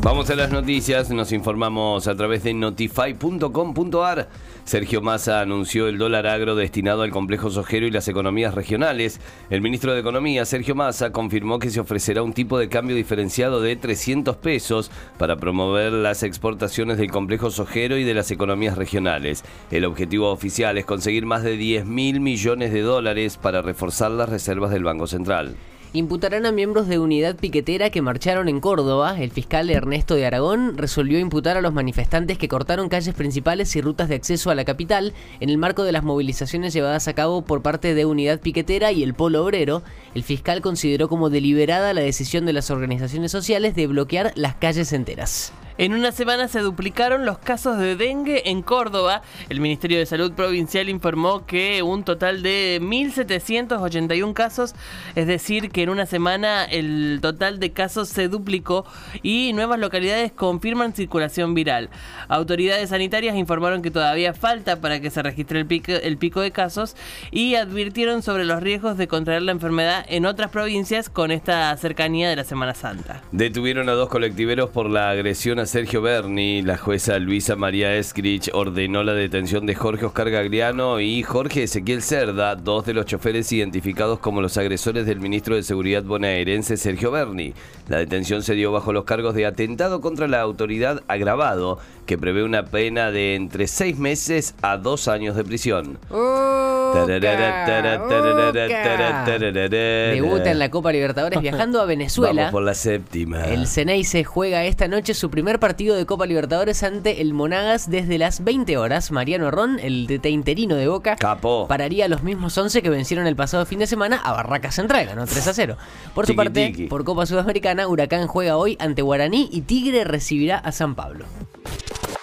Vamos a las noticias, nos informamos a través de notify.com.ar. Sergio Massa anunció el dólar agro destinado al complejo sojero y las economías regionales. El ministro de Economía, Sergio Massa, confirmó que se ofrecerá un tipo de cambio diferenciado de 300 pesos para promover las exportaciones del complejo sojero y de las economías regionales. El objetivo oficial es conseguir más de 10 mil millones de dólares para reforzar las reservas del Banco Central imputarán a miembros de unidad piquetera que marcharon en Córdoba. El fiscal Ernesto de Aragón resolvió imputar a los manifestantes que cortaron calles principales y rutas de acceso a la capital en el marco de las movilizaciones llevadas a cabo por parte de unidad piquetera y el polo obrero. El fiscal consideró como deliberada la decisión de las organizaciones sociales de bloquear las calles enteras. En una semana se duplicaron los casos de dengue en Córdoba. El Ministerio de Salud Provincial informó que un total de 1.781 casos, es decir, que en una semana el total de casos se duplicó y nuevas localidades confirman circulación viral. Autoridades sanitarias informaron que todavía falta para que se registre el pico, de casos y advirtieron sobre los riesgos de contraer la enfermedad en otras provincias con esta cercanía de la Semana Santa. Detuvieron a dos colectiveros por la agresión a Sergio Berni, la jueza Luisa María Escrich ordenó la detención de Jorge Oscar Gagliano y Jorge Ezequiel Cerda, dos de los choferes identificados como los agresores del ministro de Seguridad bonaerense Sergio Berni. La detención se dio bajo los cargos de atentado contra la autoridad agravado, que prevé una pena de entre seis meses a dos años de prisión. Debuta en la Copa Libertadores viajando a Venezuela. Vamos por la séptima. El Ceney se juega esta noche su primer partido de Copa Libertadores ante el Monagas desde las 20 horas. Mariano Ron, el DT interino de Boca, Capo. pararía a los mismos 11 que vencieron el pasado fin de semana a Barraca Central, ganó 3 a 0. Por su parte, por Copa Sudamericana, Huracán juega hoy ante Guaraní y Tigre recibirá a San Pablo.